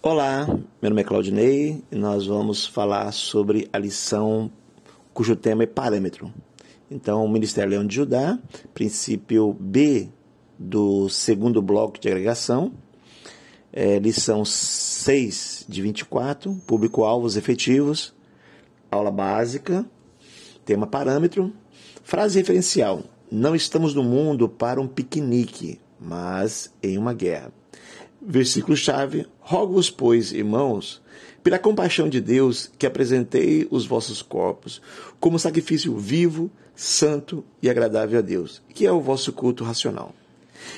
Olá, meu nome é Claudinei e nós vamos falar sobre a lição cujo tema é parâmetro. Então, o Ministério Leão de Judá, princípio B do segundo bloco de agregação, é, lição 6 de 24, público-alvos efetivos, aula básica, tema parâmetro, frase referencial. Não estamos no mundo para um piquenique, mas em uma guerra. Versículo-chave: Rogo-vos, pois, irmãos, pela compaixão de Deus, que apresentei os vossos corpos como sacrifício vivo, santo e agradável a Deus, que é o vosso culto racional.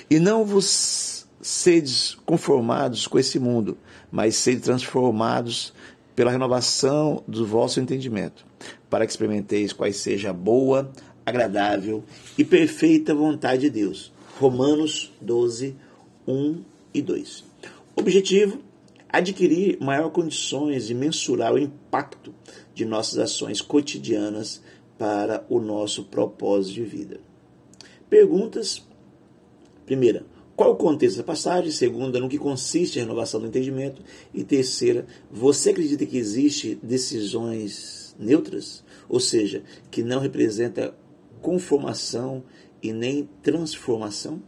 E não vos sedes conformados com esse mundo, mas sede transformados pela renovação do vosso entendimento, para que experimenteis quais seja a boa, agradável e perfeita vontade de Deus. Romanos 12, 1 e 2. Objetivo: adquirir maior condições de mensurar o impacto de nossas ações cotidianas para o nosso propósito de vida. Perguntas: primeira, qual o contexto da passagem? Segunda, no que consiste a renovação do entendimento? E terceira, você acredita que existe decisões neutras? Ou seja, que não representa conformação e nem transformação?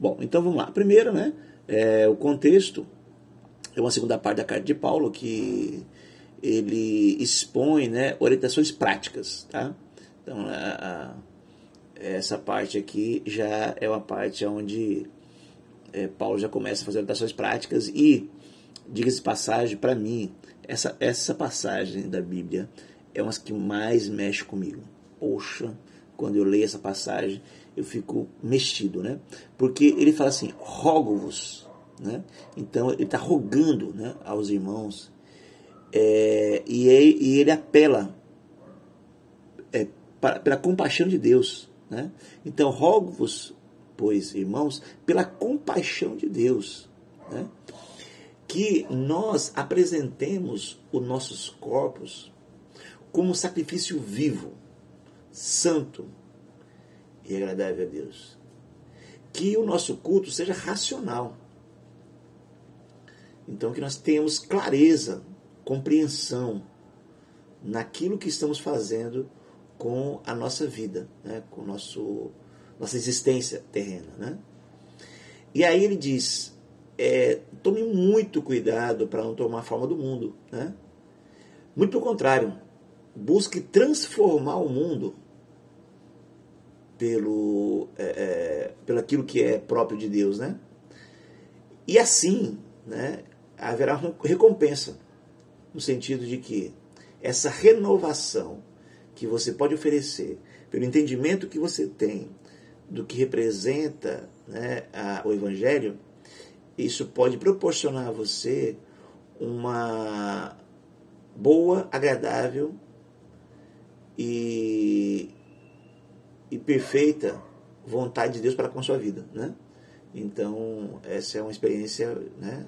Bom, então vamos lá. Primeiro, né, é, o contexto é uma segunda parte da carta de Paulo que ele expõe né, orientações práticas. Tá? Então, a, a, essa parte aqui já é uma parte onde é, Paulo já começa a fazer orientações práticas e, diga-se passagem, para mim, essa, essa passagem da Bíblia é uma que mais mexe comigo. Poxa, quando eu leio essa passagem, eu fico mexido, né? Porque ele fala assim, rogo-vos, né? Então ele está rogando né, aos irmãos é, e, ele, e, ele, apela é, para, pela compaixão de Deus, né? Então rogo-vos, pois, irmãos, pela compaixão de Deus, né? Que nós apresentemos os nossos corpos como sacrifício vivo, santo, e agradável a Deus. Que o nosso culto seja racional. Então, que nós tenhamos clareza, compreensão naquilo que estamos fazendo com a nossa vida, né? com nosso, nossa existência terrena. Né? E aí ele diz: é, tome muito cuidado para não tomar a forma do mundo. Né? Muito pelo contrário, busque transformar o mundo pelo, é, é, pelo aquilo que é próprio de Deus, né? E assim, né, haverá recompensa, no sentido de que essa renovação que você pode oferecer, pelo entendimento que você tem do que representa né, a, o Evangelho, isso pode proporcionar a você uma boa, agradável e e perfeita vontade de Deus para com a sua vida, né? Então, essa é uma experiência né,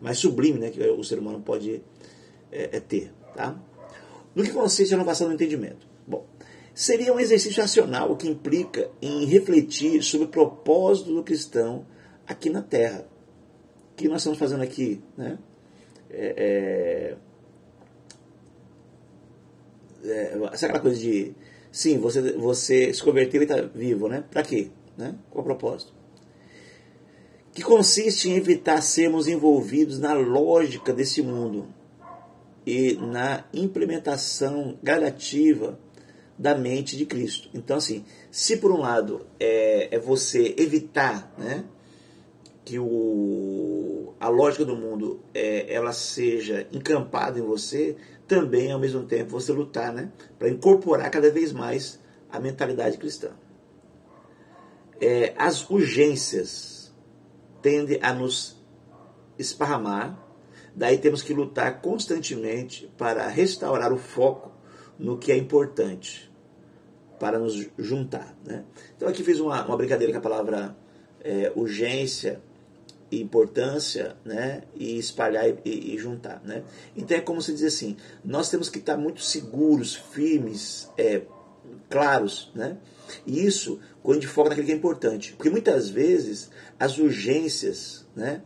mais sublime né, que o ser humano pode é, é ter. Tá? No que consiste a inovação do entendimento? Bom, seria um exercício racional que implica em refletir sobre o propósito do cristão aqui na Terra. O que nós estamos fazendo aqui? Né? É, é, é, aquela coisa de Sim, você, você se converteu e está vivo, né? Para quê? Né? Qual o propósito? Que consiste em evitar sermos envolvidos na lógica desse mundo e na implementação gradativa da mente de Cristo. Então, assim, se por um lado é, é você evitar né, que o, a lógica do mundo é, ela seja encampada em você, também ao mesmo tempo você lutar né, para incorporar cada vez mais a mentalidade cristã. É, as urgências tendem a nos esparramar, daí temos que lutar constantemente para restaurar o foco no que é importante, para nos juntar. Né? Então aqui fiz uma, uma brincadeira com a palavra é, urgência importância né, e espalhar e, e, juntar. Né? Então é como se diz assim, nós temos que estar muito seguros, firmes, é, claros, né? E isso quando a gente foca naquilo que é importante. Porque muitas vezes as urgências, né,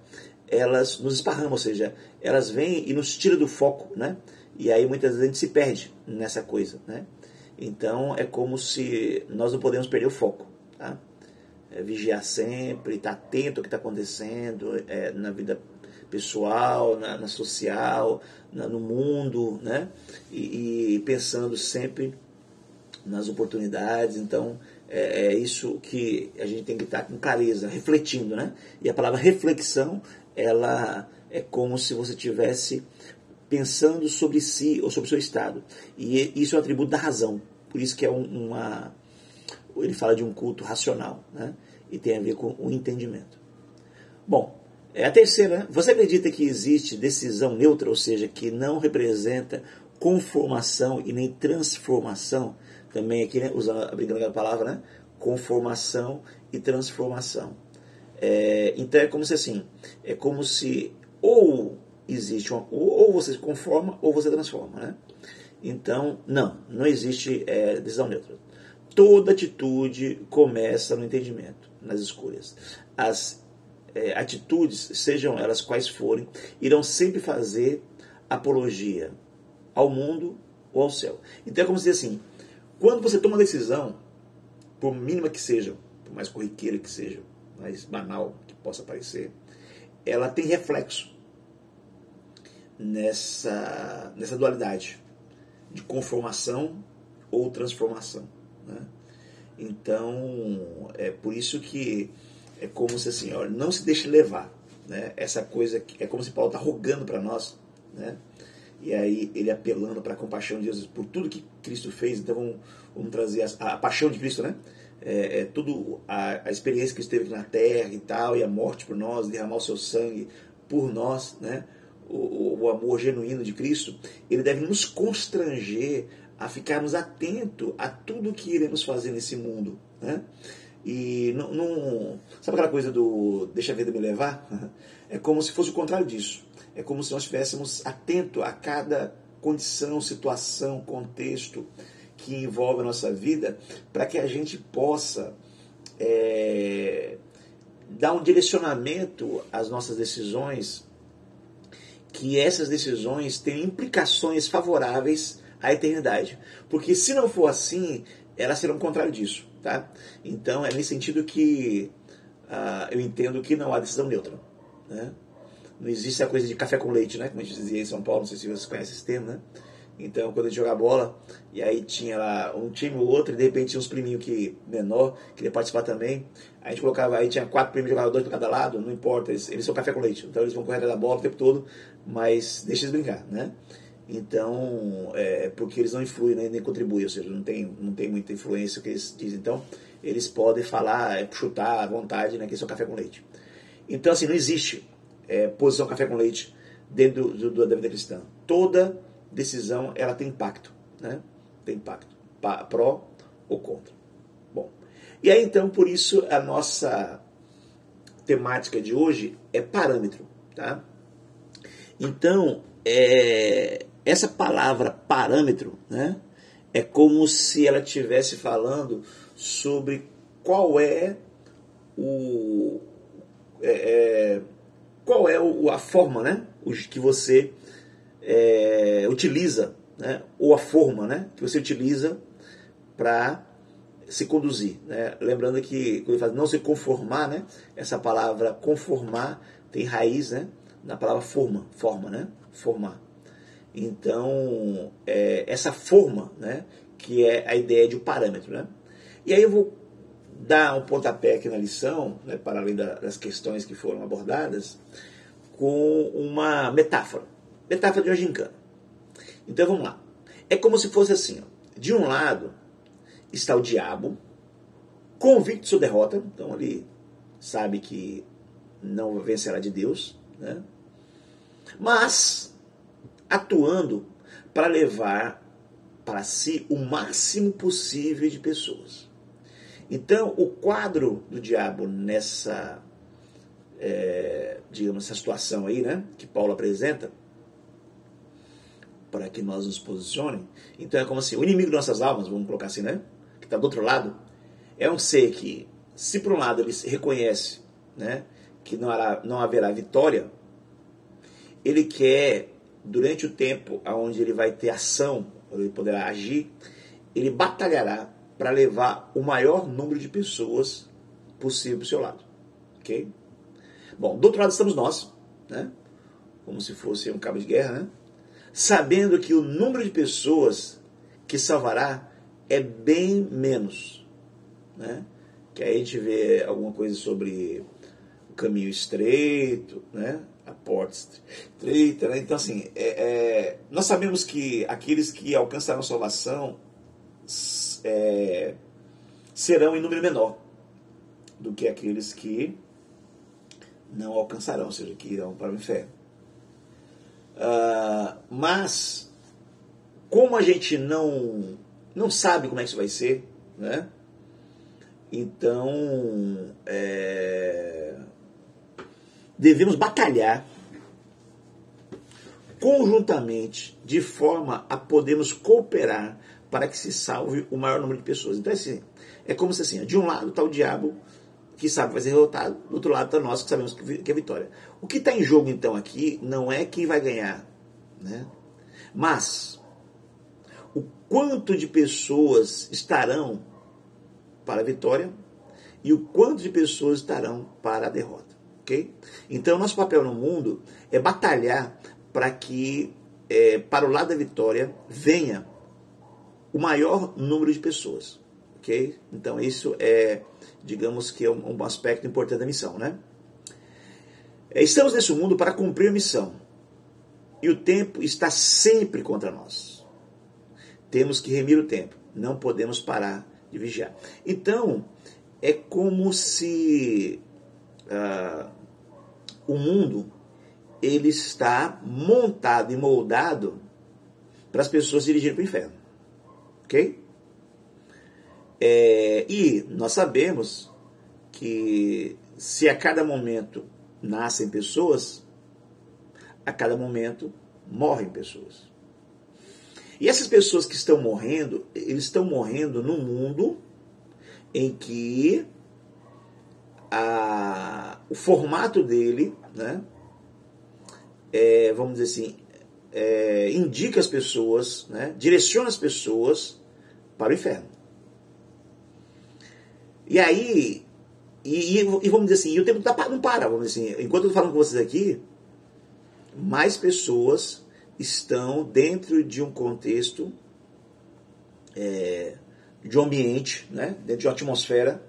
elas nos esparramam, ou seja, elas vêm e nos tiram do foco, né? E aí muitas vezes a gente se perde nessa coisa, né? Então é como se nós não podemos perder o foco, tá? É vigiar sempre, estar atento ao que está acontecendo é, na vida pessoal, na, na social, na, no mundo, né? E, e, pensando sempre nas oportunidades. Então é, é, isso que a gente tem que estar com clareza, refletindo, né? E a palavra reflexão, ela é como se você tivesse pensando sobre si ou sobre o seu estado. E isso é um atributo da razão. Por isso que é uma. Ele fala de um culto racional, né? E tem a ver com o entendimento. Bom, é a terceira. Né? Você acredita que existe decisão neutra, ou seja, que não representa conformação e nem transformação? Também aqui, né, usando a brincadeira palavra, né? Conformação e transformação. É, então é como se assim, é como se ou existe uma, ou você se conforma ou você transforma, né? Então, não, não existe é, decisão neutra. Toda atitude começa no entendimento, nas escolhas. As é, atitudes, sejam elas quais forem, irão sempre fazer apologia ao mundo ou ao céu. Então é como se dizer assim: quando você toma uma decisão, por mínima que seja, por mais corriqueira que seja, mais banal que possa parecer, ela tem reflexo nessa, nessa dualidade de conformação ou transformação. Né? Então, é por isso que é como se assim, olha, não se deixe levar. Né? Essa coisa que é como se Paulo está rogando para nós, né? E aí ele apelando para a compaixão de Jesus por tudo que Cristo fez. Então vamos, vamos trazer a, a, paixão de Cristo, né? É, é tudo a, a, experiência que esteve aqui na Terra e tal, e a morte por nós, derramar o seu sangue por nós, né? O, o amor genuíno de Cristo, ele deve nos constranger a ficarmos atentos a tudo que iremos fazer nesse mundo, né? E não, não, sabe aquela coisa do deixa a vida me levar? É como se fosse o contrário disso. É como se nós estivéssemos atento a cada condição, situação, contexto que envolve a nossa vida, para que a gente possa é, dar um direcionamento às nossas decisões, que essas decisões tenham implicações favoráveis à eternidade. Porque se não for assim, elas serão o contrário disso. Tá? Então é nesse sentido que uh, eu entendo que não há decisão neutra. Né? Não existe a coisa de café com leite, né? como a gente dizia em São Paulo, não sei se vocês conhecem esse termo. Né? Então, quando a gente jogava bola, e aí tinha lá um time ou outro, e de repente tinha uns priminhos que menor, queria participar também. A gente colocava, aí tinha quatro primos jogadores dois para cada lado, não importa, eles, eles são café com leite. Então eles vão correr da bola o tempo todo, mas deixa eles brincar, né? Então, é, porque eles não influem né, nem contribuem, ou seja, não tem, não tem muita influência o que eles dizem. Então, eles podem falar, é, chutar à vontade, né, que isso é café com leite. Então, assim, não existe é, posição café com leite dentro do, do, da vida cristã. Toda decisão, ela tem impacto, né? Tem impacto, pró ou contra. Bom, e aí então, por isso, a nossa temática de hoje é parâmetro, tá? Então, é, essa palavra parâmetro, né, é como se ela estivesse falando sobre qual é o é, é, qual é a forma, né, que você é, utiliza, né, ou a forma, né, que você utiliza para se conduzir, né? Lembrando que quando fala não se conformar, né, essa palavra conformar tem raiz, né, na palavra forma, forma, né, formar. Então, é, essa forma, né, que é a ideia de um parâmetro. Né? E aí eu vou dar um pontapé aqui na lição, né, para além das questões que foram abordadas, com uma metáfora. Metáfora de uma gincana. Então vamos lá. É como se fosse assim: ó. de um lado está o diabo, convicto de sua derrota, então ele sabe que não vencerá de Deus, né? mas atuando para levar para si o máximo possível de pessoas. Então, o quadro do diabo nessa, é, digamos, essa situação aí, né, que Paulo apresenta, para que nós nos posicionem. Então, é como assim: o inimigo de nossas almas, vamos colocar assim, né, que está do outro lado, é um ser que, se por um lado ele reconhece, né, que não, hará, não haverá vitória ele quer, durante o tempo onde ele vai ter ação, onde ele poderá agir, ele batalhará para levar o maior número de pessoas possível para o seu lado. Ok? Bom, do outro lado estamos nós, né? como se fosse um cabo de guerra, né? sabendo que o número de pessoas que salvará é bem menos. Né? Que aí a gente vê alguma coisa sobre o caminho estreito, né? A estreita. Né? Então, assim, é, é, nós sabemos que aqueles que alcançarão salvação é, serão em número menor do que aqueles que não alcançarão, ou seja, que irão para o inferno. Uh, mas, como a gente não, não sabe como é que isso vai ser, né? Então, é, devemos batalhar conjuntamente de forma a podermos cooperar para que se salve o maior número de pessoas. Então, assim, é como se assim, de um lado está o diabo que sabe vai ser derrotado, do outro lado está nós que sabemos que é vitória. O que está em jogo então aqui não é quem vai ganhar, né? mas o quanto de pessoas estarão para a vitória e o quanto de pessoas estarão para a derrota. Então, nosso papel no mundo é batalhar para que, é, para o lado da vitória, venha o maior número de pessoas. Então, isso é digamos que é um, um aspecto importante da missão, né? É, estamos nesse mundo para cumprir a missão. E o tempo está sempre contra nós. Temos que remir o tempo. Não podemos parar de vigiar. Então, é como se uh, o mundo ele está montado e moldado para as pessoas dirigirem para o inferno. Ok? É, e nós sabemos que se a cada momento nascem pessoas, a cada momento morrem pessoas. E essas pessoas que estão morrendo, eles estão morrendo num mundo em que a, o formato dele, né, é, vamos dizer assim, é, indica as pessoas, né, direciona as pessoas para o inferno. E aí, e, e, vamos dizer assim, o tempo tá, não para, vamos dizer assim, enquanto eu estou falando com vocês aqui, mais pessoas estão dentro de um contexto, é, de um ambiente, né, dentro de uma atmosfera,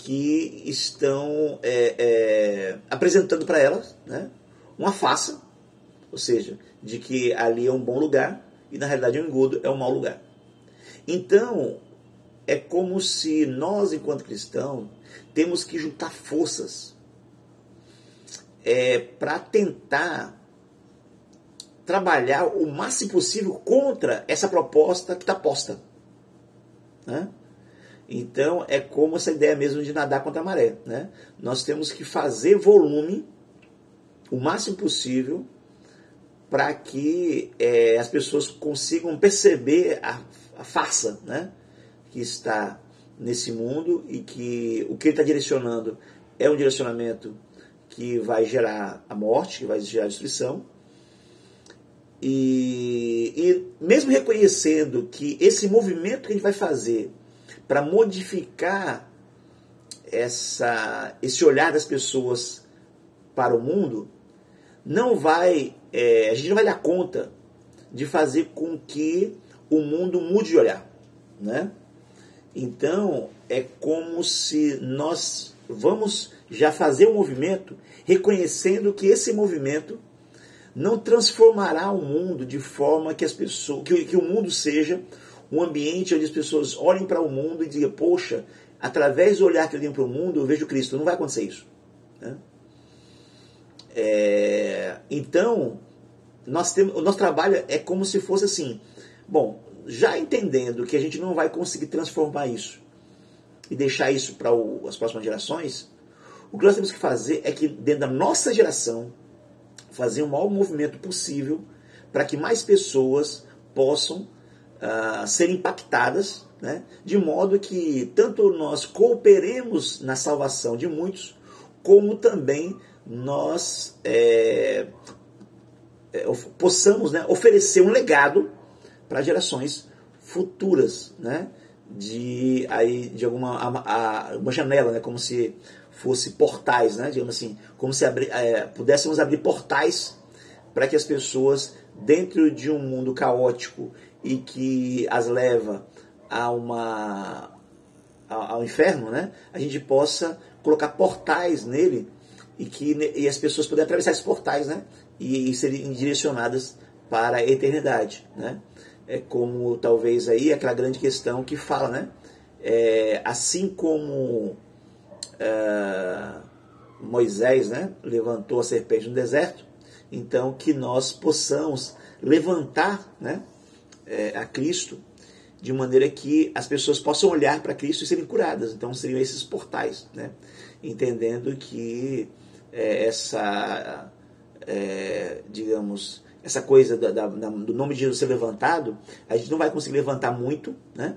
que estão é, é, apresentando para elas né, uma faça, ou seja, de que ali é um bom lugar e na realidade o engodo é um mau lugar. Então, é como se nós, enquanto cristãos, temos que juntar forças é, para tentar trabalhar o máximo possível contra essa proposta que está posta. Né? Então é como essa ideia mesmo de nadar contra a maré. Né? Nós temos que fazer volume o máximo possível para que é, as pessoas consigam perceber a, a farsa, né? que está nesse mundo e que o que ele está direcionando é um direcionamento que vai gerar a morte, que vai gerar a destruição. E, e mesmo reconhecendo que esse movimento que a gente vai fazer para modificar essa, esse olhar das pessoas para o mundo, não vai, é, a gente não vai dar conta de fazer com que o mundo mude de olhar, né? Então, é como se nós vamos já fazer um movimento reconhecendo que esse movimento não transformará o mundo de forma que as pessoas que, que o mundo seja um ambiente onde as pessoas olhem para o mundo e digam, poxa, através do olhar que eu tenho para o mundo, eu vejo Cristo. Não vai acontecer isso. Né? É, então, nós temos, o nosso trabalho é como se fosse assim. Bom, já entendendo que a gente não vai conseguir transformar isso e deixar isso para as próximas gerações, o que nós temos que fazer é que dentro da nossa geração fazer o maior movimento possível para que mais pessoas possam ser impactadas, né, de modo que tanto nós cooperemos na salvação de muitos, como também nós é, é, possamos né, oferecer um legado para gerações futuras, né? De aí de alguma a, a, uma janela, né? Como se fosse portais, né? Digamos assim, como se abri, é, pudéssemos abrir portais para que as pessoas dentro de um mundo caótico e que as leva a uma ao inferno, né? A gente possa colocar portais nele e que e as pessoas puderem atravessar esses portais, né? E, e serem direcionadas para a eternidade, né? É como talvez aí aquela grande questão que fala, né? É, assim como é, Moisés, né? Levantou a serpente no deserto, então que nós possamos levantar, né? É, a Cristo de maneira que as pessoas possam olhar para Cristo e serem curadas. Então seriam esses portais, né? entendendo que é, essa, é, digamos, essa coisa da, da, do nome de Jesus ser levantado, a gente não vai conseguir levantar muito, né?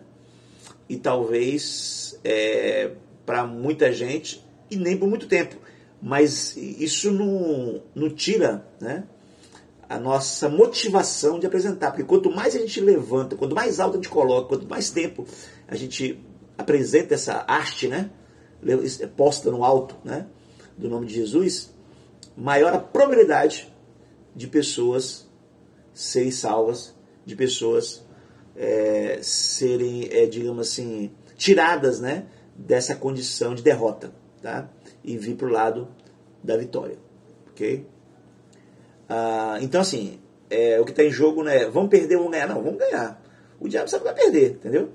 E talvez é, para muita gente e nem por muito tempo. Mas isso não, não tira, né? A nossa motivação de apresentar. Porque quanto mais a gente levanta, quanto mais alto a gente coloca, quanto mais tempo a gente apresenta essa arte, né? Posta no alto, né? Do nome de Jesus, maior a probabilidade de pessoas serem salvas, de pessoas é, serem, é, digamos assim, tiradas, né? Dessa condição de derrota, tá? E vir para o lado da vitória, ok? Ah, então, assim, é, o que está em jogo não é vamos perder ou vamos ganhar. Não, vamos ganhar. O diabo sabe que vai perder, entendeu?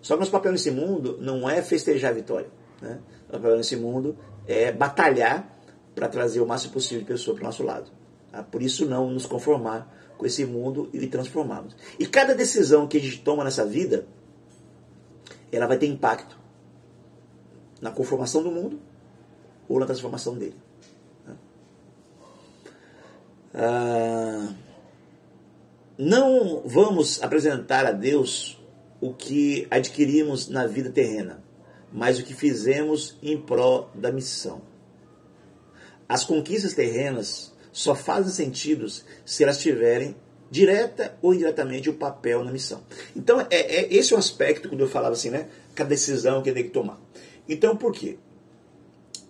Só que nosso papel nesse mundo não é festejar a vitória. Né? Nosso papel nesse mundo é batalhar para trazer o máximo possível de pessoas para o nosso lado. Tá? Por isso, não nos conformar com esse mundo e transformarmos. E cada decisão que a gente toma nessa vida, ela vai ter impacto na conformação do mundo ou na transformação dele. Ah, não vamos apresentar a Deus o que adquirimos na vida terrena, mas o que fizemos em prol da missão. As conquistas terrenas só fazem sentido se elas tiverem direta ou indiretamente o um papel na missão. Então, é, é esse é o aspecto quando eu falava assim, né? Que a decisão que tem que tomar. Então, por quê?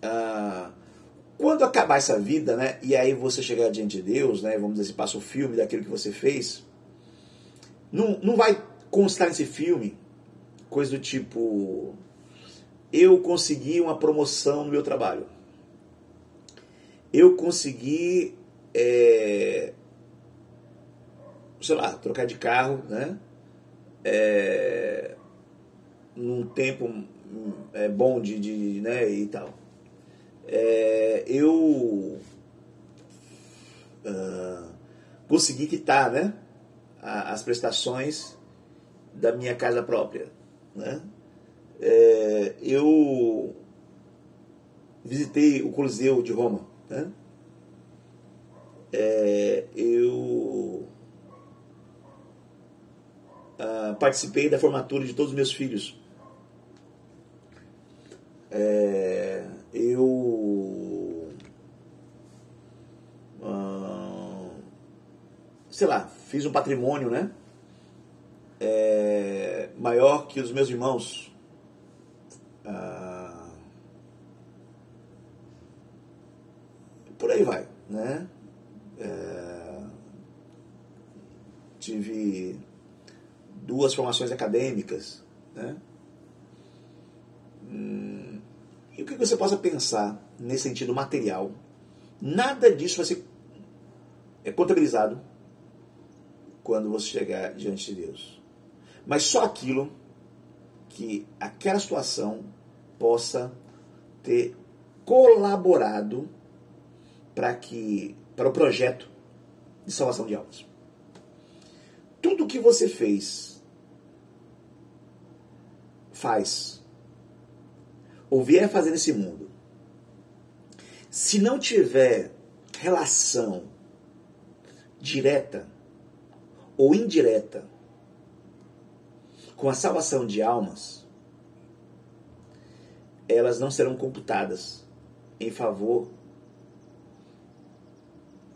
Ah, quando acabar essa vida, né, e aí você chegar diante de Deus, né, vamos dizer assim, passa o filme daquilo que você fez, não, não vai constar nesse filme coisa do tipo: eu consegui uma promoção no meu trabalho, eu consegui, é, sei lá, trocar de carro, né, é, num tempo é, bom de, de, né, e tal é, eu uh, consegui quitar né, as prestações da minha casa própria. Né? É, eu visitei o Coliseu de Roma. Né? É, eu uh, participei da formatura de todos os meus filhos. É, eu. Ah, sei lá, fiz um patrimônio, né? É, maior que os meus irmãos. Ah, por aí vai, né? É, tive duas formações acadêmicas, né? Hum, e o que você possa pensar nesse sentido material, nada disso vai ser é contabilizado quando você chegar diante de Deus. Mas só aquilo que aquela situação possa ter colaborado para que para o projeto de salvação de almas. Tudo que você fez faz ou vier fazer nesse mundo, se não tiver relação direta ou indireta com a salvação de almas, elas não serão computadas em favor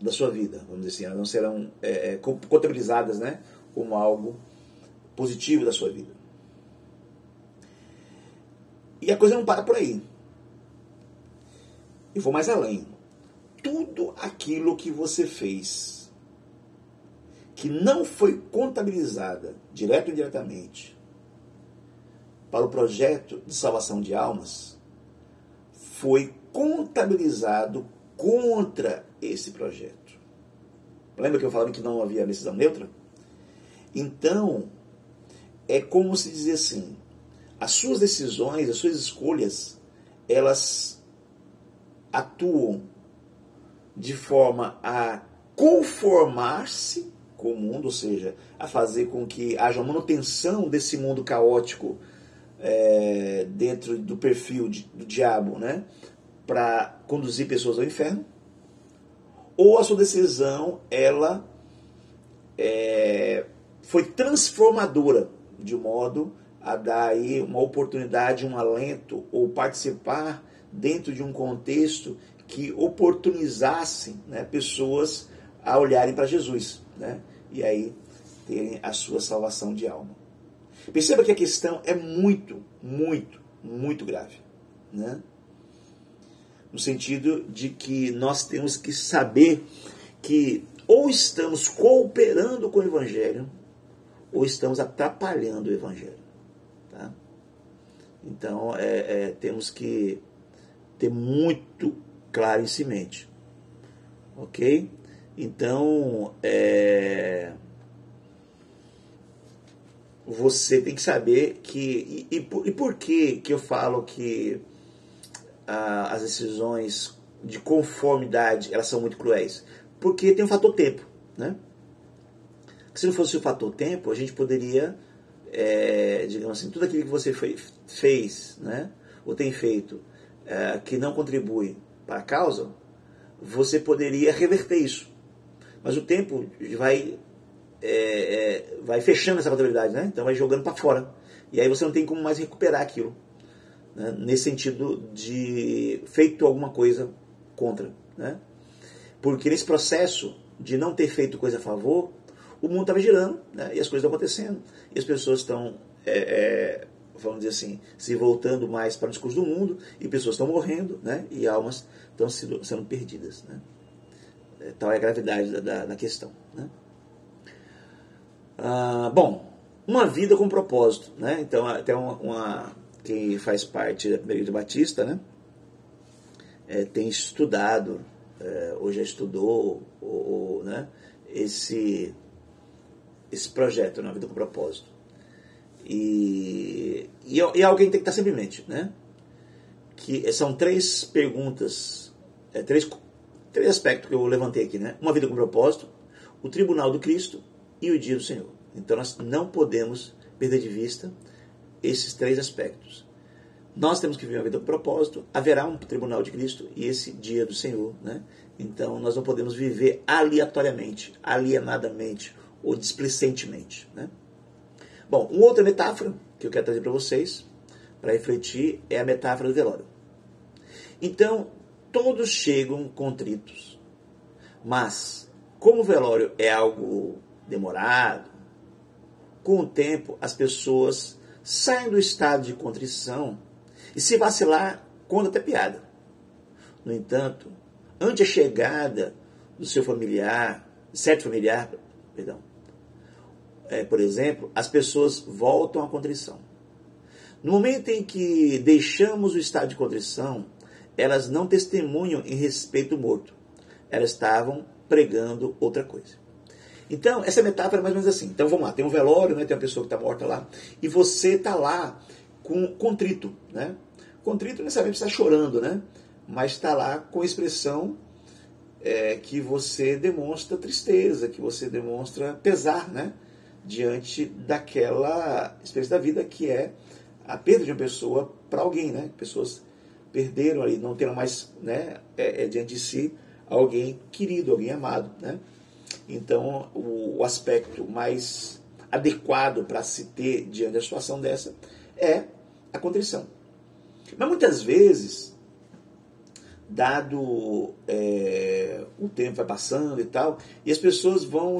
da sua vida, vamos dizer assim, elas não serão é, é contabilizadas né, como algo positivo da sua vida. E a coisa não para por aí. E vou mais além. Tudo aquilo que você fez que não foi contabilizada, direto ou indiretamente, para o projeto de salvação de almas, foi contabilizado contra esse projeto. Lembra que eu falava que não havia decisão neutra? Então, é como se dizer assim: as suas decisões, as suas escolhas, elas atuam de forma a conformar-se com o mundo, ou seja, a fazer com que haja manutenção desse mundo caótico é, dentro do perfil de, do diabo, né, para conduzir pessoas ao inferno, ou a sua decisão ela é, foi transformadora de modo a dar aí uma oportunidade, um alento ou participar dentro de um contexto que oportunizasse né, pessoas a olharem para Jesus, né, e aí terem a sua salvação de alma. Perceba que a questão é muito, muito, muito grave, né? No sentido de que nós temos que saber que ou estamos cooperando com o Evangelho, ou estamos atrapalhando o Evangelho. Então, é, é, temos que ter muito claro em mente. Ok? Então, é, você tem que saber que. E, e, por, e por que, que eu falo que ah, as decisões de conformidade elas são muito cruéis? Porque tem o fator tempo. Né? Se não fosse o fator tempo, a gente poderia, é, digamos assim, tudo aquilo que você fez, né, ou tem feito, é, que não contribui para a causa, você poderia reverter isso. Mas o tempo vai, é, é, vai fechando essa contabilidade, né? então vai jogando para fora. E aí você não tem como mais recuperar aquilo. Né? Nesse sentido de feito alguma coisa contra. Né? Porque nesse processo de não ter feito coisa a favor, o mundo estava girando né? e as coisas estão acontecendo. E as pessoas estão é, é, vamos dizer assim, se voltando mais para o discurso do mundo, e pessoas estão morrendo, né? e almas estão sendo, sendo perdidas. Né? É, tal é a gravidade da, da, da questão. Né? Ah, bom, uma vida com propósito. Né? Então, até uma, uma quem faz parte da Primeira Igreja Batista né? É, tem estudado, é, ou já estudou, ou, ou, né? esse, esse projeto, uma vida com propósito. E, e, e, alguém tem que estar sempre em mente, né? Que são três perguntas, é, três, três aspectos que eu levantei aqui, né? Uma vida com propósito, o tribunal do Cristo e o dia do Senhor. Então nós não podemos perder de vista esses três aspectos. Nós temos que viver uma vida com propósito, haverá um tribunal de Cristo e esse dia do Senhor, né? Então nós não podemos viver aleatoriamente, alienadamente ou displicentemente, né? Bom, uma outra metáfora que eu quero trazer para vocês, para refletir, é a metáfora do velório. Então, todos chegam contritos, mas, como o velório é algo demorado, com o tempo as pessoas saem do estado de contrição e se vacilar, conta até piada. No entanto, ante a chegada do seu familiar, certo familiar, perdão, é, por exemplo, as pessoas voltam à contrição. No momento em que deixamos o estado de contrição, elas não testemunham em respeito morto. Elas estavam pregando outra coisa. Então, essa metáfora é mais ou menos assim. Então, vamos lá, tem um velório, né, tem uma pessoa que está morta lá, e você está lá com contrito. Né? Contrito necessariamente está chorando, né? mas está lá com expressão é, que você demonstra tristeza, que você demonstra pesar, né? Diante daquela experiência da vida que é a perda de uma pessoa para alguém, né? Pessoas perderam ali, não terão mais, né, é, é, diante de si alguém querido, alguém amado, né? Então, o, o aspecto mais adequado para se ter diante da situação dessa é a contrição. Mas muitas vezes dado é, o tempo vai passando e tal, e as pessoas vão,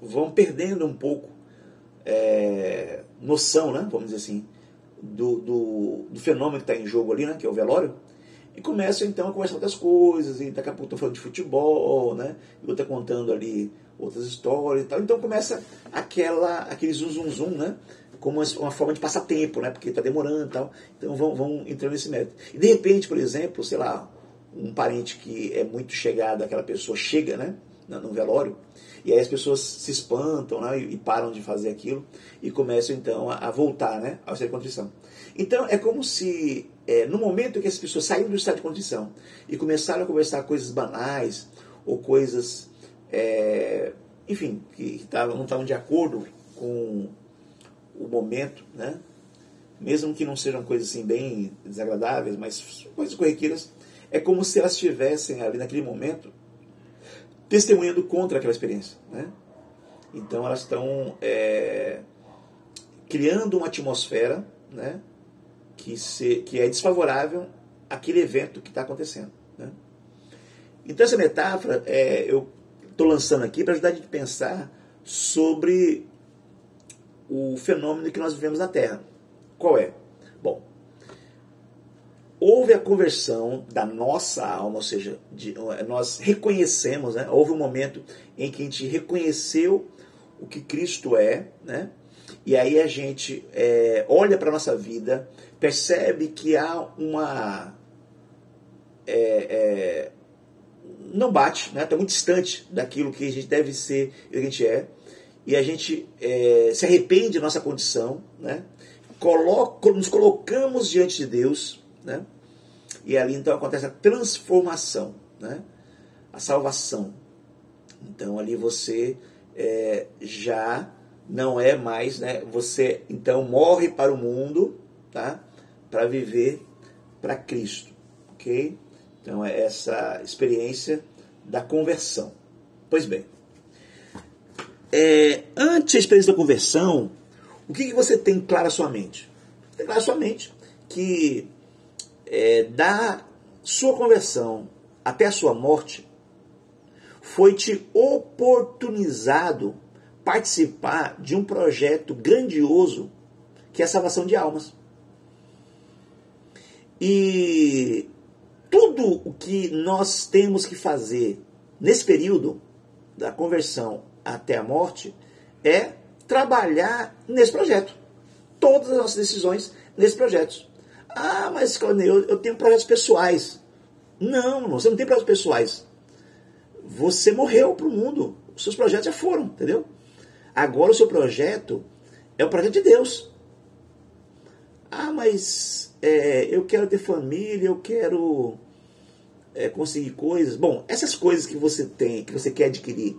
vão perdendo um pouco é, noção, né, vamos dizer assim, do, do, do fenômeno que está em jogo ali, né, que é o velório, e começam então a conversar outras coisas, e daqui a pouco estão falando de futebol, né, e outra contando ali outras histórias e tal. Então começa aquela, aquele zum zum zum, né, como uma forma de passar tempo, né, porque está demorando e tal. Então vão, vão entrando nesse método. E de repente, por exemplo, sei lá, um parente que é muito chegado àquela pessoa chega, né, no velório, e aí as pessoas se espantam né, e, param de fazer aquilo e começam então a, voltar né, ao estado de contrição. Então é como se é, no momento que as pessoas saíram do estado de contrição e começaram a conversar coisas banais ou coisas, é, enfim, que, que tavam, não estavam de acordo com o momento, né? mesmo que não sejam coisas assim bem desagradáveis, mas coisas corriqueiras, é como se elas estivessem ali naquele momento testemunhando contra aquela experiência. Né? Então elas estão é, criando uma atmosfera né, que, se, que é desfavorável àquele evento que está acontecendo. Né? Então essa metáfora é, eu estou lançando aqui para ajudar a gente a pensar sobre o fenômeno que nós vivemos na Terra. Qual é? Bom, houve a conversão da nossa alma, ou seja, de, nós reconhecemos, né? houve um momento em que a gente reconheceu o que Cristo é, né? e aí a gente é, olha para a nossa vida, percebe que há uma. É, é, não bate, está né? Tá muito distante daquilo que a gente deve ser e a gente é, e a gente se arrepende da nossa condição, né? Nos colocamos diante de Deus né? E ali então acontece a transformação, né? a salvação. Então ali você é, já não é mais, né? Você então morre para o mundo, tá? Para viver para Cristo, ok? Então é essa experiência da conversão. Pois bem, é, antes da experiência da conversão, o que, que você tem claro à sua mente? Tem claro à sua mente que é, da sua conversão até a sua morte, foi-te oportunizado participar de um projeto grandioso que é a salvação de almas. E tudo o que nós temos que fazer nesse período da conversão até a morte é trabalhar nesse projeto. Todas as nossas decisões nesse projeto. Ah, mas eu, tenho projetos pessoais. Não, você não tem projetos pessoais. Você morreu para o mundo. Os seus projetos já foram, entendeu? Agora o seu projeto é o projeto de Deus. Ah, mas é, eu quero ter família, eu quero é, conseguir coisas. Bom, essas coisas que você tem, que você quer adquirir,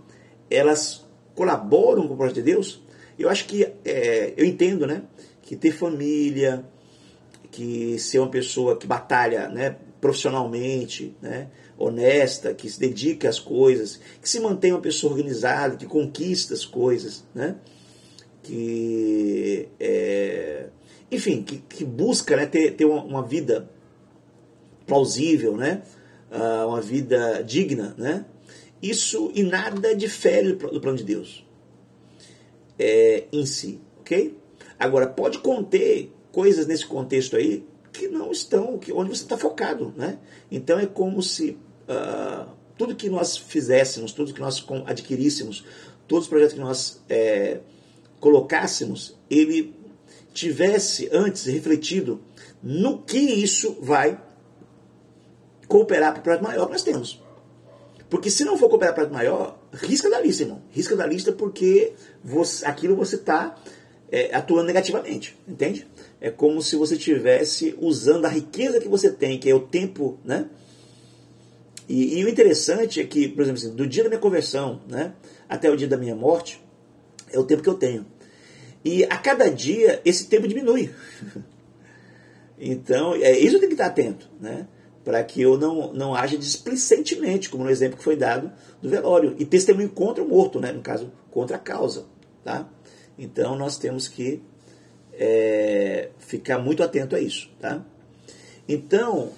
elas colaboram com o projeto de Deus? Eu acho que, é, eu entendo, né? Que ter família, que ser uma pessoa que batalha né, profissionalmente, né, honesta, que se dedica às coisas, que se mantém uma pessoa organizada, que conquista as coisas, né, que, é, enfim, que, que, busca né, ter, ter uma, uma vida plausível, né, uh, uma vida digna, né, isso em nada difere do plano de Deus é, em si, ok? Agora, pode conter coisas nesse contexto aí que não estão que, onde você está focado. Né? Então é como se uh, tudo que nós fizéssemos, tudo que nós adquiríssemos, todos os projetos que nós é, colocássemos, ele tivesse antes refletido no que isso vai cooperar para o projeto maior que nós temos. Porque se não for cooperar para o projeto maior, risca da lista, irmão. Risca da lista porque você, aquilo você está é, atuando negativamente, entende? É como se você estivesse usando a riqueza que você tem, que é o tempo, né? E, e o interessante é que, por exemplo, assim, do dia da minha conversão, né, até o dia da minha morte, é o tempo que eu tenho. E a cada dia esse tempo diminui. então, é isso eu tenho que estar atento, né? Para que eu não, não haja displicentemente, como no exemplo que foi dado do velório. E testemunho contra o morto, né? No caso, contra a causa. Tá? Então nós temos que é, ficar muito atento a isso. Tá? Então,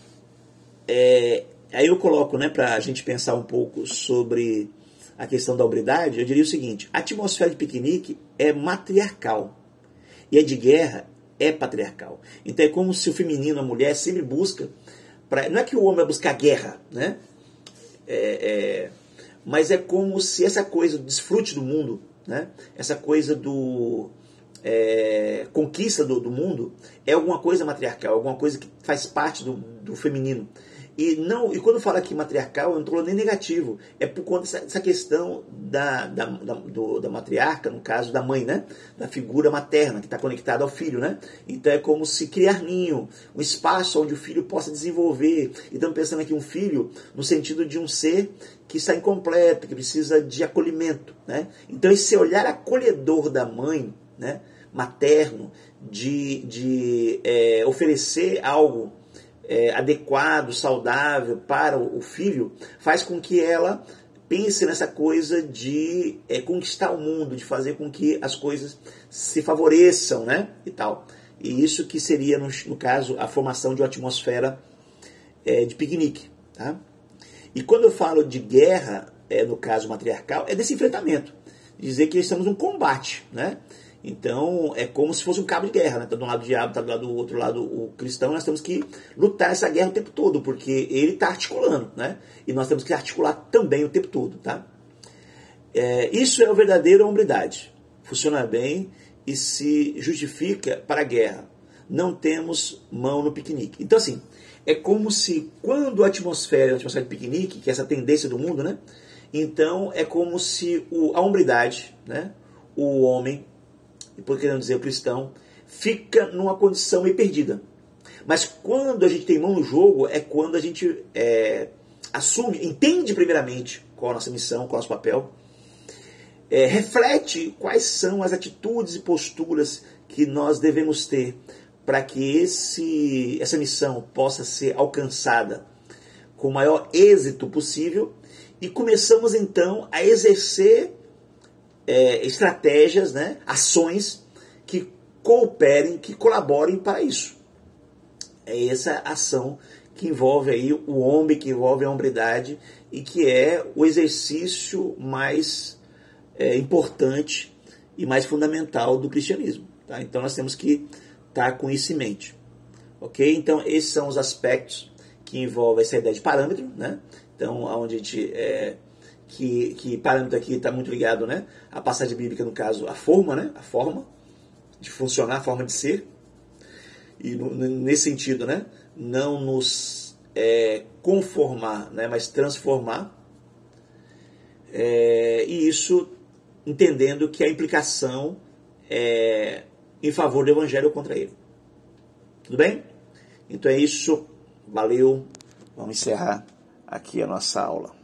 é, aí eu coloco, né, para a gente pensar um pouco sobre a questão da hombridade, eu diria o seguinte: a atmosfera de piquenique é matriarcal e a de guerra é patriarcal. Então é como se o feminino, a mulher, sempre busca. Pra, não é que o homem vai buscar guerra, né? É, é, mas é como se essa coisa do desfrute do mundo, né? essa coisa do é, conquista do, do, mundo, é alguma coisa matriarcal, alguma coisa que faz parte do, do feminino. E não e quando fala aqui matriarcal, eu não estou nem negativo. É por conta dessa, dessa questão da, da, da, do, da matriarca, no caso da mãe, né? Da figura materna, que está conectada ao filho, né? Então é como se criar ninho, um espaço onde o filho possa desenvolver. E estamos pensando aqui um filho no sentido de um ser que está incompleto, que precisa de acolhimento, né? Então esse olhar acolhedor da mãe, né? Materno, de, de é, oferecer algo é, adequado, saudável para o filho, faz com que ela pense nessa coisa de é, conquistar o mundo, de fazer com que as coisas se favoreçam, né? E tal. E isso que seria, no, no caso, a formação de uma atmosfera é, de piquenique, tá? E quando eu falo de guerra, é, no caso matriarcal, é desse enfrentamento. Dizer que estamos num combate, né? Então é como se fosse um cabo de guerra, né? Tá de um lado o diabo, tá do lado do outro lado o cristão, nós temos que lutar essa guerra o tempo todo, porque ele está articulando, né? E nós temos que articular também o tempo todo, tá? É, isso é o verdadeiro hombridade. Funciona bem e se justifica para a guerra. Não temos mão no piquenique. Então, assim, é como se quando a atmosfera, a atmosfera de piquenique, que é essa tendência do mundo, né? Então é como se o, a hombridade, né? O homem e por que não dizer o cristão, fica numa condição meio perdida. Mas quando a gente tem mão no jogo, é quando a gente é, assume, entende primeiramente qual a nossa missão, qual é o nosso papel, é, reflete quais são as atitudes e posturas que nós devemos ter para que esse, essa missão possa ser alcançada com o maior êxito possível e começamos então a exercer é, estratégias, né, ações que cooperem, que colaborem para isso. É essa ação que envolve aí o homem, que envolve a hombridade e que é o exercício mais é, importante e mais fundamental do cristianismo. Tá? Então nós temos que estar tá com isso em mente. Ok? Então esses são os aspectos que envolvem essa ideia de parâmetro, né? Então, onde a gente é, que, que parâmetro aqui está muito ligado né, à passagem bíblica, no caso, a forma, né, a forma de funcionar, a forma de ser. E nesse sentido, né, não nos é, conformar, né, mas transformar. É, e isso entendendo que a implicação é em favor do evangelho ou contra ele. Tudo bem? Então é isso. Valeu. Vamos encerrar aqui a nossa aula.